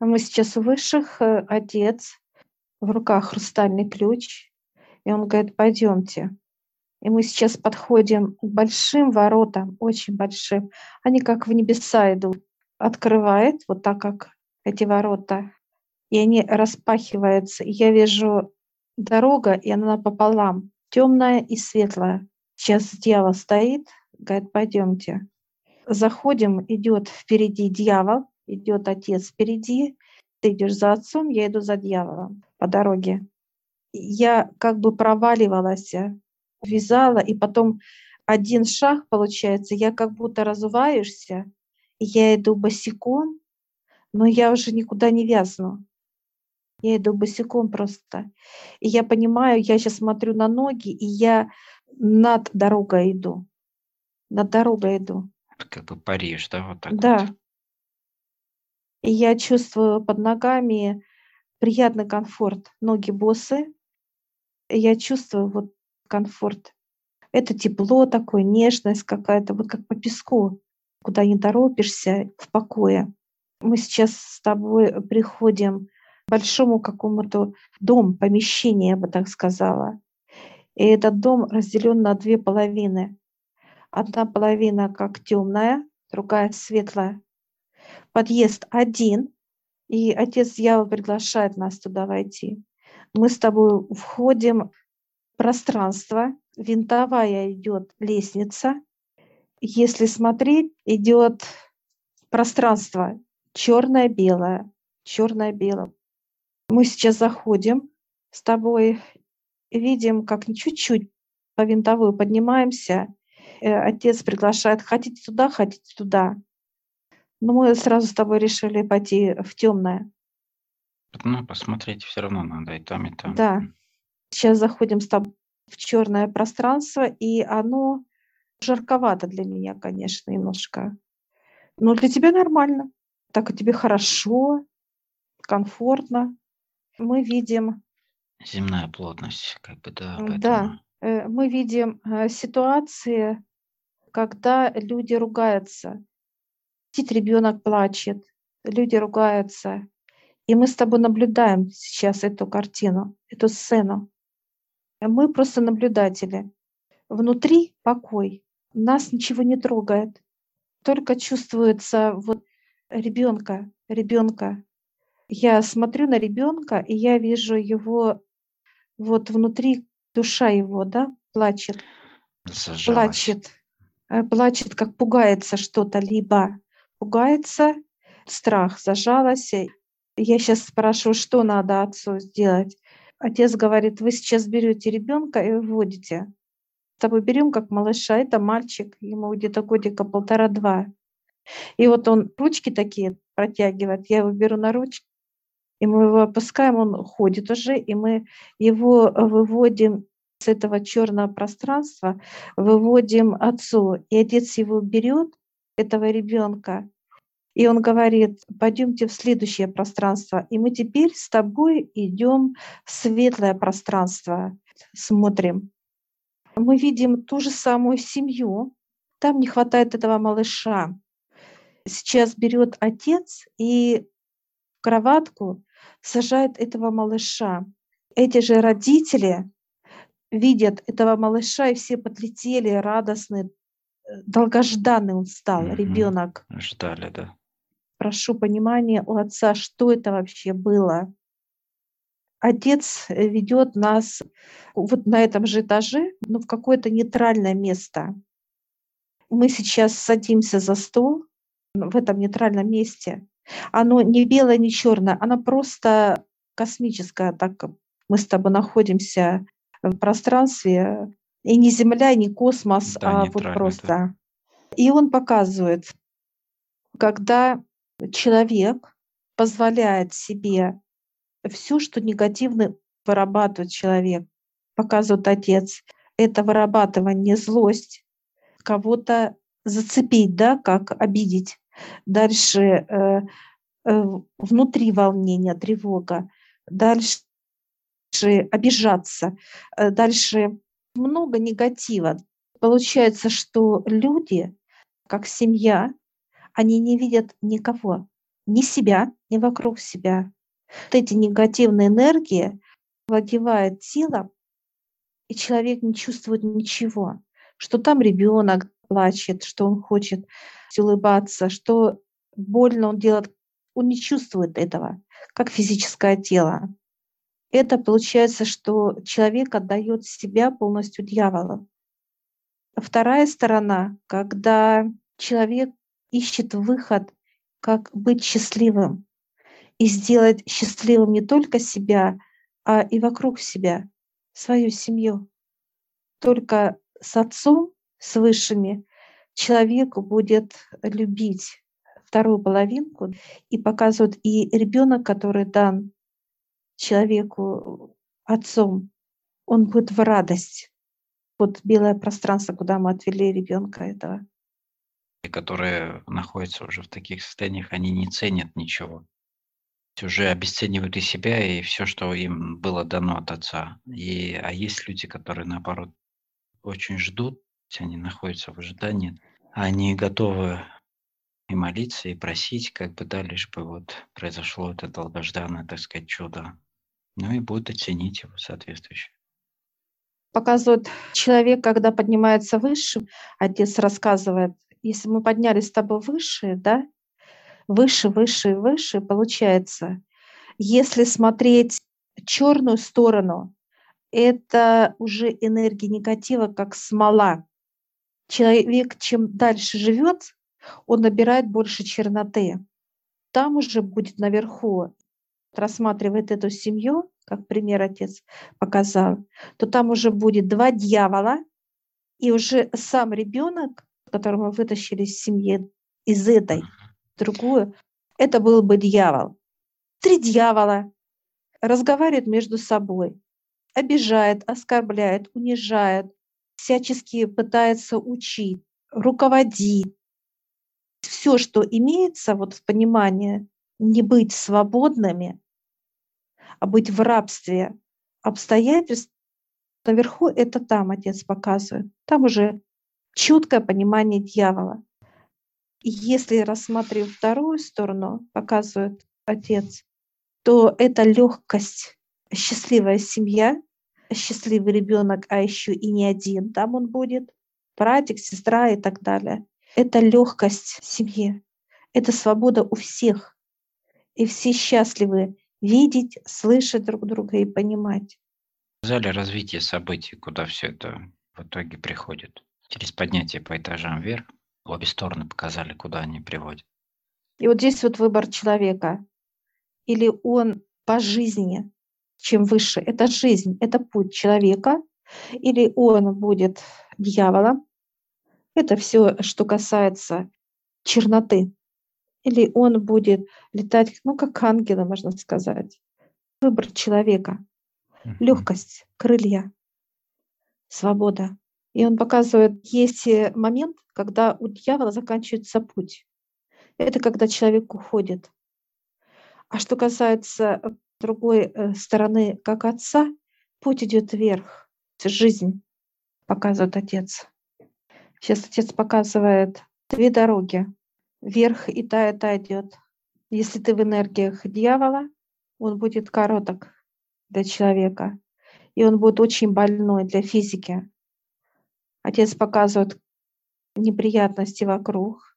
Мы сейчас у высших, э, отец, в руках хрустальный ключ, и он говорит, пойдемте. И мы сейчас подходим к большим воротам, очень большим. Они как в небеса идут. Открывает, вот так как эти ворота, и они распахиваются. И я вижу дорога, и она пополам, темная и светлая. Сейчас дьявол стоит, говорит, пойдемте. Заходим, идет впереди дьявол, идет отец впереди, ты идешь за отцом, я иду за дьяволом по дороге. Я как бы проваливалась, вязала, и потом один шаг получается, я как будто разуваешься, и я иду босиком, но я уже никуда не вязну. Я иду босиком просто. И я понимаю, я сейчас смотрю на ноги, и я над дорогой иду. Над дорогой иду. Как бы паришь, да, вот так Да. вот. И я чувствую под ногами приятный комфорт. Ноги босы. И я чувствую вот комфорт. Это тепло такое, нежность какая-то, вот как по песку, куда не торопишься, в покое. Мы сейчас с тобой приходим к большому какому-то дому, помещение, я бы так сказала. И этот дом разделен на две половины. Одна половина как темная, другая светлая. Подъезд один, и отец дьявол приглашает нас туда войти. Мы с тобой входим в пространство, винтовая идет лестница. Если смотреть, идет пространство черное-белое, черное-белое. Мы сейчас заходим с тобой, видим, как чуть-чуть по винтовую поднимаемся. Э, Отец приглашает, хотите туда, хотите туда. Но мы сразу с тобой решили пойти в темное. Ну, посмотреть все равно надо и там, и там. Да. Сейчас заходим с тобой в черное пространство, и оно жарковато для меня, конечно, немножко. Но для тебя нормально. Так и тебе хорошо, комфортно. Мы видим, Земная плотность, как бы, да, поэтому да, э, мы видим э, ситуации, когда люди ругаются. Ребенок плачет, люди ругаются. И мы с тобой наблюдаем сейчас эту картину, эту сцену. Мы просто наблюдатели. Внутри покой. Нас ничего не трогает. Только чувствуется вот ребенка, ребенка. Я смотрю на ребенка, и я вижу его вот внутри душа его, да, плачет, зажалась. плачет, э, плачет, как пугается что-то, либо пугается, страх зажалась. Я сейчас спрашиваю, что надо отцу сделать. Отец говорит, вы сейчас берете ребенка и выводите. С тобой берем как малыша, это мальчик, ему где-то годика полтора-два. И вот он ручки такие протягивает, я его беру на ручки, и мы его опускаем, он ходит уже, и мы его выводим с этого черного пространства, выводим отцу, и отец его берет, этого ребенка, и он говорит, пойдемте в следующее пространство. И мы теперь с тобой идем в светлое пространство, смотрим. Мы видим ту же самую семью, там не хватает этого малыша. Сейчас берет отец и в кроватку сажает этого малыша. Эти же родители видят этого малыша, и все подлетели радостные. Долгожданный он стал, Мгм. ребенок. Ждали, да. Прошу понимания у отца, что это вообще было. Отец э, ведет нас вот на этом же этаже, но в какое-то нейтральное место. Мы сейчас садимся за стол в этом нейтральном месте. Оно не белое, не черное, оно просто космическое. Так как мы с тобой находимся в пространстве, и не Земля, и не космос, Да, а вот нейтрально, да. просто. И он показывает, когда человек позволяет себе все, что негативно вырабатывает человек, показывает отец, это вырабатывание злость, кого-то зацепить, да, как обидеть. Дальше э, э, внутри волнение, тревога. Дальше обижаться. Э, Дальше много негатива. Получается, что люди, как семья, они не видят никого. ни себя, ни вокруг себя. Вот эти негативные энергии владевают телом, и человек не чувствует ничего, что там ребенок плачет, что он хочет улыбаться, что больно он делает, он не чувствует этого, как физическое тело. Это получается, что человек отдает себя полностью дьяволу. Вторая сторона, когда человек ищет выход, как быть счастливым и сделать счастливым не только себя, а и вокруг себя, свою семью. Только с отцом, с высшими, человек будет любить вторую половинку и показывает и ребенок, который дан человеку отцом, он будет в радость. Вот белое пространство, куда мы отвели ребенка этого. Которые находятся уже в таких состояниях, они не ценят ничего. Уже обесценивают и себя, и все, что им было дано от отца. И, а есть люди, которые, наоборот, очень ждут, они находятся в ожидании, они готовы и молиться, и просить, как бы, да, лишь бы вот произошло это долгожданное, так сказать, чудо. Ну и будут оценить его соответствующе. Показывает человек, когда поднимается выше, отец рассказывает, если мы поднялись с тобой выше, да, выше, выше, выше, получается, если смотреть черную сторону, это уже энергия негатива, как смола. Человек, чем дальше живет, он набирает больше черноты. Там уже будет наверху рассматривает эту семью, как пример отец показал, то там уже будет два дьявола, и уже сам ребенок, которого вытащили из семьи, из этой, другую, это был бы дьявол. Три дьявола разговаривают между собой, обижает, оскорбляет, унижает, всячески пытается учить, руководить. Все, что имеется вот в понимании не быть свободными, а быть в рабстве обстоятельств, наверху это там отец показывает. Там уже четкое понимание дьявола. Если рассматривать вторую сторону, показывает отец, то это легкость, счастливая семья, счастливый ребенок, а еще и не один там он будет, братик, сестра и так далее. Это легкость семьи, это свобода у всех. И все счастливы видеть, слышать друг друга и понимать. Сказали развитие событий, куда все это в итоге приходит. Через поднятие по этажам вверх обе стороны показали, куда они приводят. И вот здесь вот выбор человека. Или он по жизни, чем выше, это жизнь, это путь человека, или он будет дьяволом. Это все, что касается черноты или он будет летать, ну, как ангелы, можно сказать. Выбор человека, легкость, крылья, свобода. И он показывает, есть момент, когда у дьявола заканчивается путь. Это когда человек уходит. А что касается другой э, стороны, как отца, путь идет вверх, жизнь, показывает отец. Сейчас отец показывает две дороги вверх и та, и та идет. Если ты в энергиях дьявола, он будет короток для человека, и он будет очень больной для физики. Отец показывает неприятности вокруг,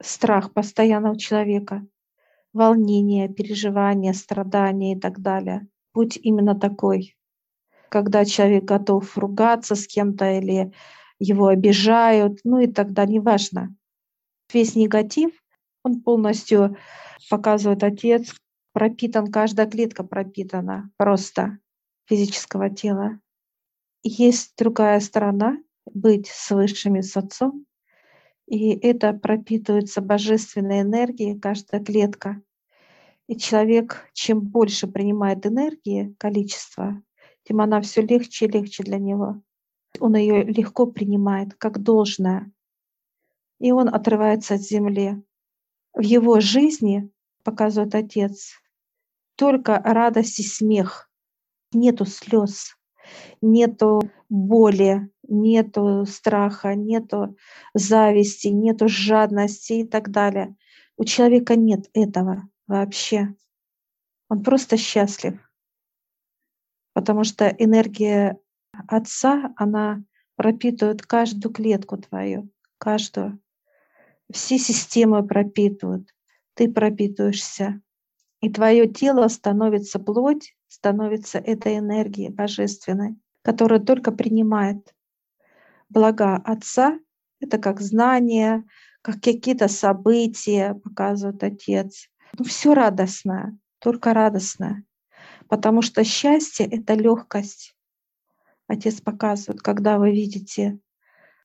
страх постоянно у человека, волнение, переживания, страдания и так далее. Будь именно такой, когда человек готов ругаться с кем-то или его обижают, ну и тогда неважно весь негатив, он полностью показывает отец, пропитан, каждая клетка пропитана просто физического тела. Есть другая сторона — быть с высшими, с отцом, и это пропитывается божественной энергией, каждая клетка. И человек, чем больше принимает энергии, количество, тем она все легче и легче для него. Он ее легко принимает, как должное и он отрывается от земли. В его жизни, показывает отец, только радость и смех. Нету слез, нету боли, нету страха, нету зависти, нету жадности и так далее. У человека нет этого вообще. Он просто счастлив. Потому что энергия Отца, она пропитывает каждую клетку твою, каждую. Все системы пропитывают. Ты пропитываешься. И твое тело становится плоть, становится этой энергией божественной, которая только принимает блага Отца. Это как знания, как какие-то события показывает Отец. Ну, все радостное, только радостное. Потому что счастье — это легкость. Отец показывает, когда вы видите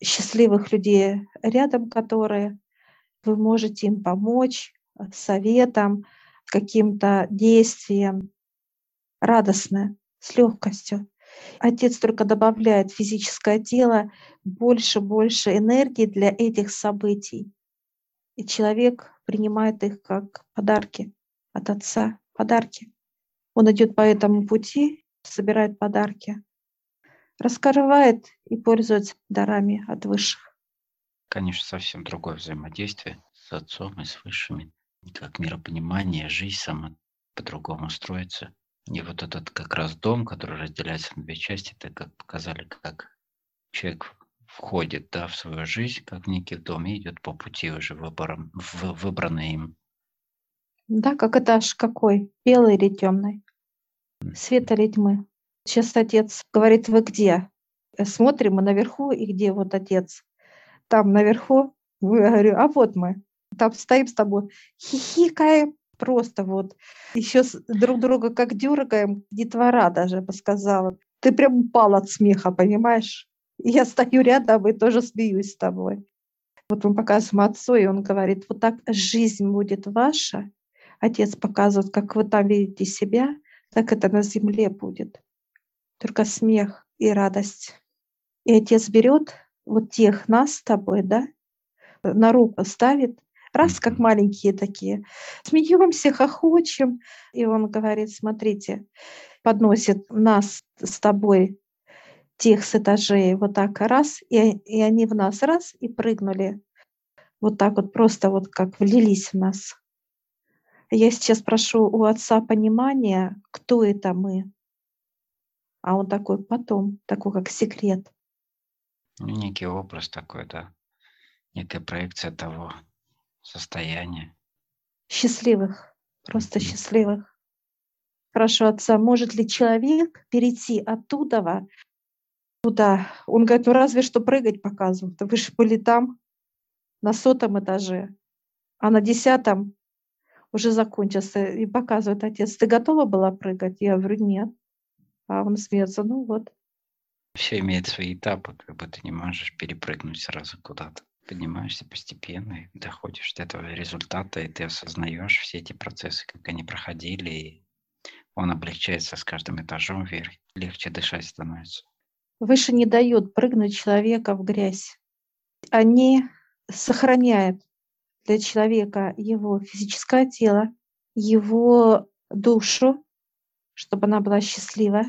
счастливых людей рядом, которые вы можете им помочь советом, каким-то действием, радостно, с легкостью. Отец только добавляет физическое тело больше, больше энергии для этих событий. И человек принимает их как подарки от Отца, подарки. Он идет по этому пути, собирает подарки, раскрывает и пользуется дарами от высших. Конечно, совсем другое взаимодействие с Отцом и с Высшими. Как миропонимание, жизнь сама по-другому строится. И вот этот как раз дом, который разделяется на две части, это как показали, как человек входит да, в свою жизнь, как в некий дом, и идет по пути уже выбором, в, выбранный им. Да, как этаж какой? Белый или темный? Свет или тьмы? Сейчас отец говорит, вы где? Смотрим мы наверху, и где вот отец? Там наверху. Я говорю, а вот мы. Там стоим с тобой, хихикаем, просто вот. Еще друг друга как дергаем, детвора даже бы сказала. Ты прям упал от смеха, понимаешь? я стою рядом и тоже смеюсь с тобой. Вот мы показываем отцу, и он говорит, вот так жизнь будет ваша. Отец показывает, как вы там видите себя, так это на земле будет. Только смех и радость. И отец берет вот тех нас с тобой, да, на руку ставит раз, как маленькие такие, смеемся, хохочем. И он говорит, смотрите, подносит нас с тобой тех с этажей вот так раз, и, и они в нас раз и прыгнули. Вот так вот просто вот как влились в нас. Я сейчас прошу у отца понимания, кто это мы. А он такой потом, такой как секрет. Ну, некий образ такой, да. Некая проекция того, состояние. Счастливых, просто счастливых. Прошу отца, может ли человек перейти оттуда туда? Он говорит, ну разве что прыгать показывают. Вы же были там, на сотом этаже, а на десятом уже закончился. И показывает отец, ты готова была прыгать? Я говорю, нет. А он смеется, ну вот. Все имеет свои этапы, как бы ты не можешь перепрыгнуть сразу куда-то поднимаешься постепенно доходишь до этого результата, и ты осознаешь все эти процессы, как они проходили, и он облегчается с каждым этажом вверх, легче дышать становится. Выше не дают прыгнуть человека в грязь. Они сохраняют для человека его физическое тело, его душу, чтобы она была счастлива.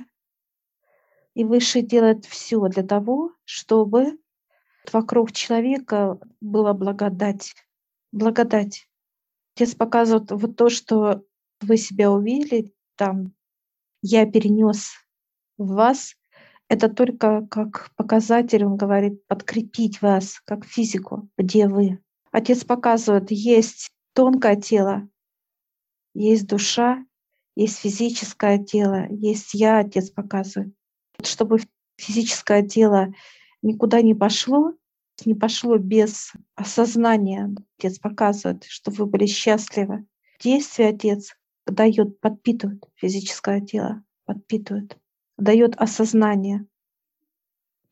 И выше делает все для того, чтобы вокруг человека была благодать. Благодать. Отец показывает вот то, что вы себя увидели, там, я перенес в вас, это только как показатель, он говорит, подкрепить вас, как физику, где вы. Отец показывает, есть тонкое тело, есть душа, есть физическое тело, есть я, отец показывает. Чтобы физическое тело никуда не пошло, не пошло без осознания. Отец показывает, что вы были счастливы. Действие Отец дает, подпитывает физическое тело, подпитывает, дает осознание.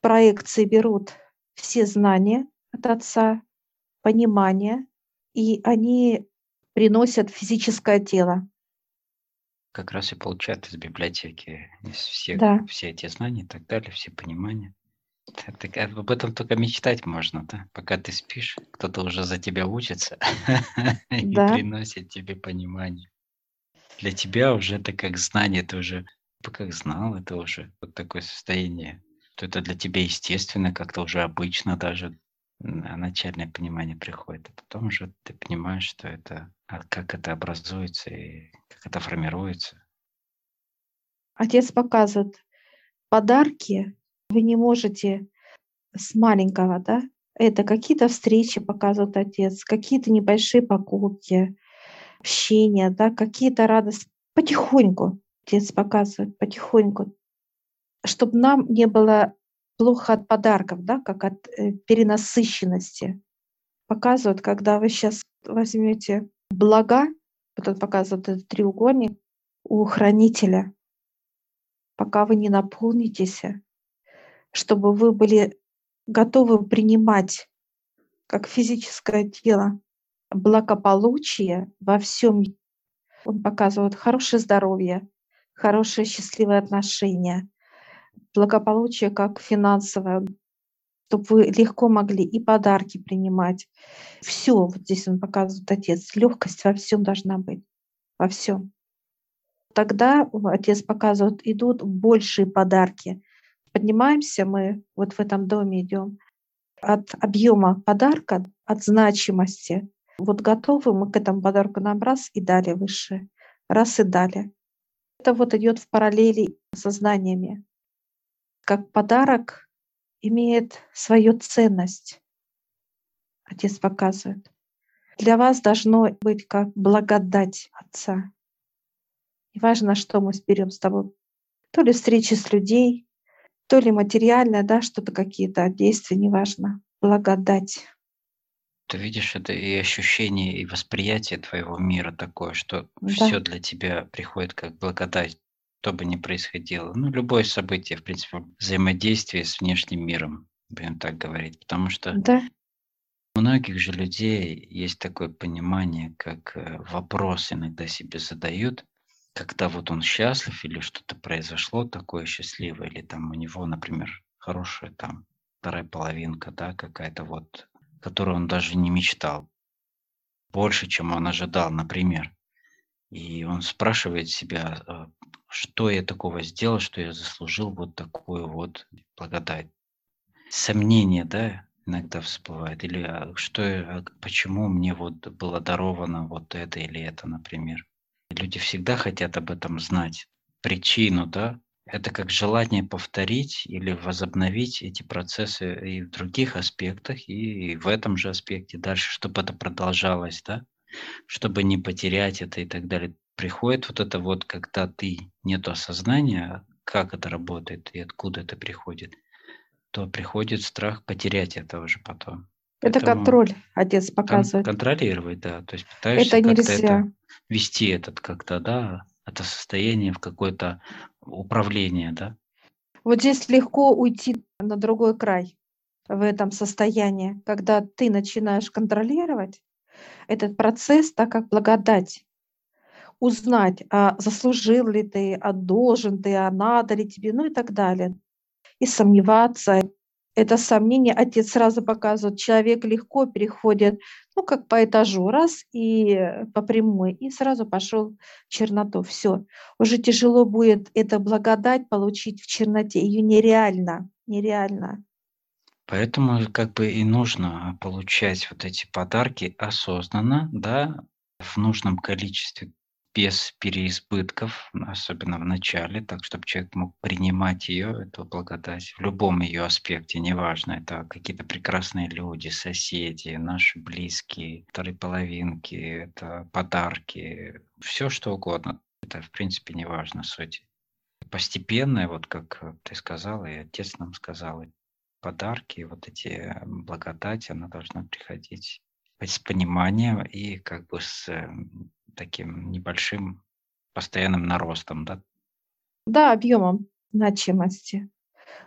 Проекции берут все знания от Отца, понимание, и они приносят физическое тело. Как раз и получают из библиотеки из всех, да. все эти знания и так далее, все понимания. Так, об этом только мечтать можно, да? Пока ты спишь, кто-то уже за тебя учится и да. приносит тебе понимание. Для тебя уже это как знание, ты уже как знал, это уже вот такое состояние, что это для тебя естественно, как-то уже обычно даже. начальное понимание приходит, а потом уже ты понимаешь, что это, а как это образуется и как это формируется. Отец показывает подарки, вы не можете с маленького, да, это какие-то встречи показывает отец, какие-то небольшие покупки, общение, да, какие-то радости. Потихоньку отец показывает, потихоньку, чтобы нам не было плохо от подарков, да, как от э, перенасыщенности. Показывают, когда вы сейчас возьмете блага, вот он показывает этот треугольник у хранителя, пока вы не наполнитесь, чтобы вы были готовы принимать как физическое тело благополучие во всем. Он показывает хорошее здоровье, хорошие счастливые отношения, благополучие как финансовое, чтобы вы легко могли и подарки принимать. Все, вот здесь он показывает отец, легкость во всем должна быть, во всем. Тогда отец показывает, идут большие подарки. Поднимаемся мы, вот в этом доме идем, от объема подарка, от значимости. Вот готовы мы к этому подарку нам раз и дали выше, раз и дали. Это вот идет в параллели со знаниями как подарок имеет свою ценность. Отец показывает. Для вас должно быть как благодать Отца. И важно, что мы берем с тобой. То ли встречи с людей, то ли материальное, да, что-то какие-то действия, неважно. Благодать. Ты видишь, это и ощущение, и восприятие твоего мира такое, что да. все для тебя приходит как благодать что бы ни происходило. Ну, любое событие, в принципе, взаимодействие с внешним миром, будем так говорить. Потому что да. у многих же людей есть такое понимание, как э, вопрос иногда себе задают, когда вот он счастлив или что-то произошло такое счастливое, или там у него, например, хорошая там вторая половинка, да, какая-то вот, которую он даже не мечтал. Больше, чем он ожидал, например. И он спрашивает себя, а, что я такого сделал, что я заслужил вот такую вот благодать. Сомнение, да, иногда всплывает. Или а, что, а, почему мне вот было даровано вот это или это, например. Люди всегда хотят об этом знать. Причину, да, это как желание повторить или возобновить эти процессы и в других аспектах, и в этом же аспекте дальше, чтобы это продолжалось, да чтобы не потерять это и так далее. Приходит вот это вот, когда ты нет осознания, как это работает и откуда это приходит, то приходит страх потерять это уже потом. Это Поэтому контроль, отец показывает. Кон- контролировать, да. То есть пытаешься это как-то это вести этот как-то, да, это состояние в какое-то управление, да. Вот здесь легко уйти на другой край в этом состоянии, когда ты начинаешь контролировать, этот процесс, так как благодать. Узнать, а заслужил ли ты, а должен ты, а надо ли тебе, ну и так далее. И сомневаться. Это сомнение отец сразу показывает. Человек легко переходит, ну, как по этажу, раз и по прямой, и сразу пошел в черноту. Все. Уже тяжело будет эту благодать получить в черноте. Ее нереально, нереально. Поэтому как бы и нужно получать вот эти подарки осознанно, да, в нужном количестве, без переизбытков, особенно в начале, так чтобы человек мог принимать ее, эту благодать, в любом ее аспекте, неважно, это какие-то прекрасные люди, соседи, наши близкие, вторые половинки, это подарки, все что угодно. Это, в принципе, неважно суть. Постепенно, вот как ты сказала, и отец нам сказал, подарки, вот эти благодати, она должна приходить с пониманием и как бы с таким небольшим постоянным наростом, да? Да, объемом значимости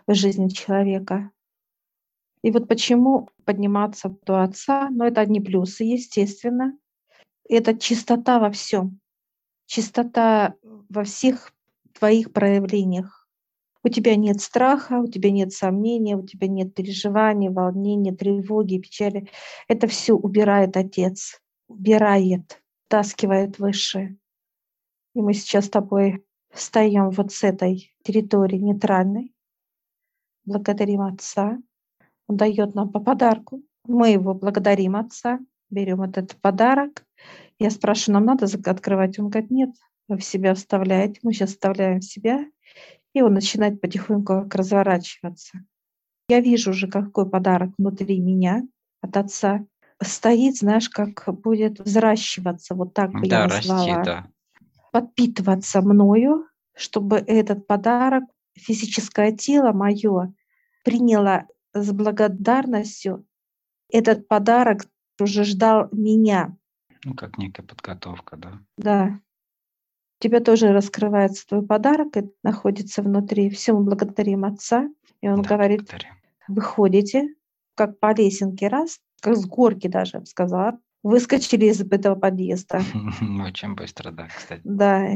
в жизни человека. И вот почему подниматься до Отца, но это одни плюсы, естественно. Это чистота во всем. Чистота во всех твоих проявлениях у тебя нет страха, у тебя нет сомнения, у тебя нет переживаний, волнения, тревоги, печали. Это все убирает Отец, убирает, таскивает выше. И мы сейчас с тобой встаем вот с этой территории нейтральной, благодарим Отца. Он дает нам по подарку Мы его благодарим Отца, берем этот подарок. Я спрашиваю, нам надо открывать? Он говорит, нет, вы в себя вставляете. Мы сейчас вставляем в себя, и он начинает потихоньку как разворачиваться. Я вижу уже, какой подарок внутри меня от Отца стоит, знаешь, как будет взращиваться, вот так бы Да, я расти, назвала, да. подпитываться мною, чтобы этот подарок, физическое тело мое приняло с благодарностью этот подарок уже ждал меня. Ну, как некая подготовка, да. Да. У тебя тоже раскрывается твой подарок, и находится внутри. Все мы благодарим Отца. И Он Да, говорит, благодарим. выходите, как по лесенке, раз, как с горки даже, я бы сказала, выскочили из этого подъезда. Очень быстро, да, кстати. Да,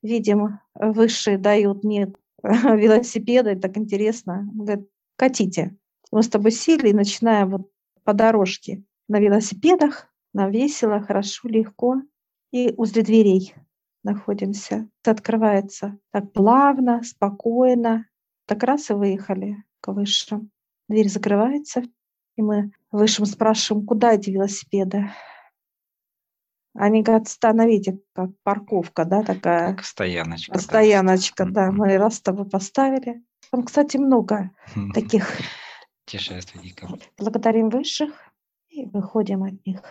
видимо, высшие дают мне велосипеды, так интересно. Он говорит, катите. Мы с тобой сели и начинаем вот по дорожке на велосипедах, нам весело, хорошо, легко. И возле дверей находимся. Открывается так плавно, спокойно. Так раз и выехали к высшим. Дверь закрывается, и мы высшим спрашиваем, куда эти велосипеды? Они говорят, остановите, как парковка, да, такая. Как стояночка. да. Стояночка, да, Мгм. мы раз с тобой поставили. Там, кстати, много таких. Путешественников. Благодарим высших и выходим от них.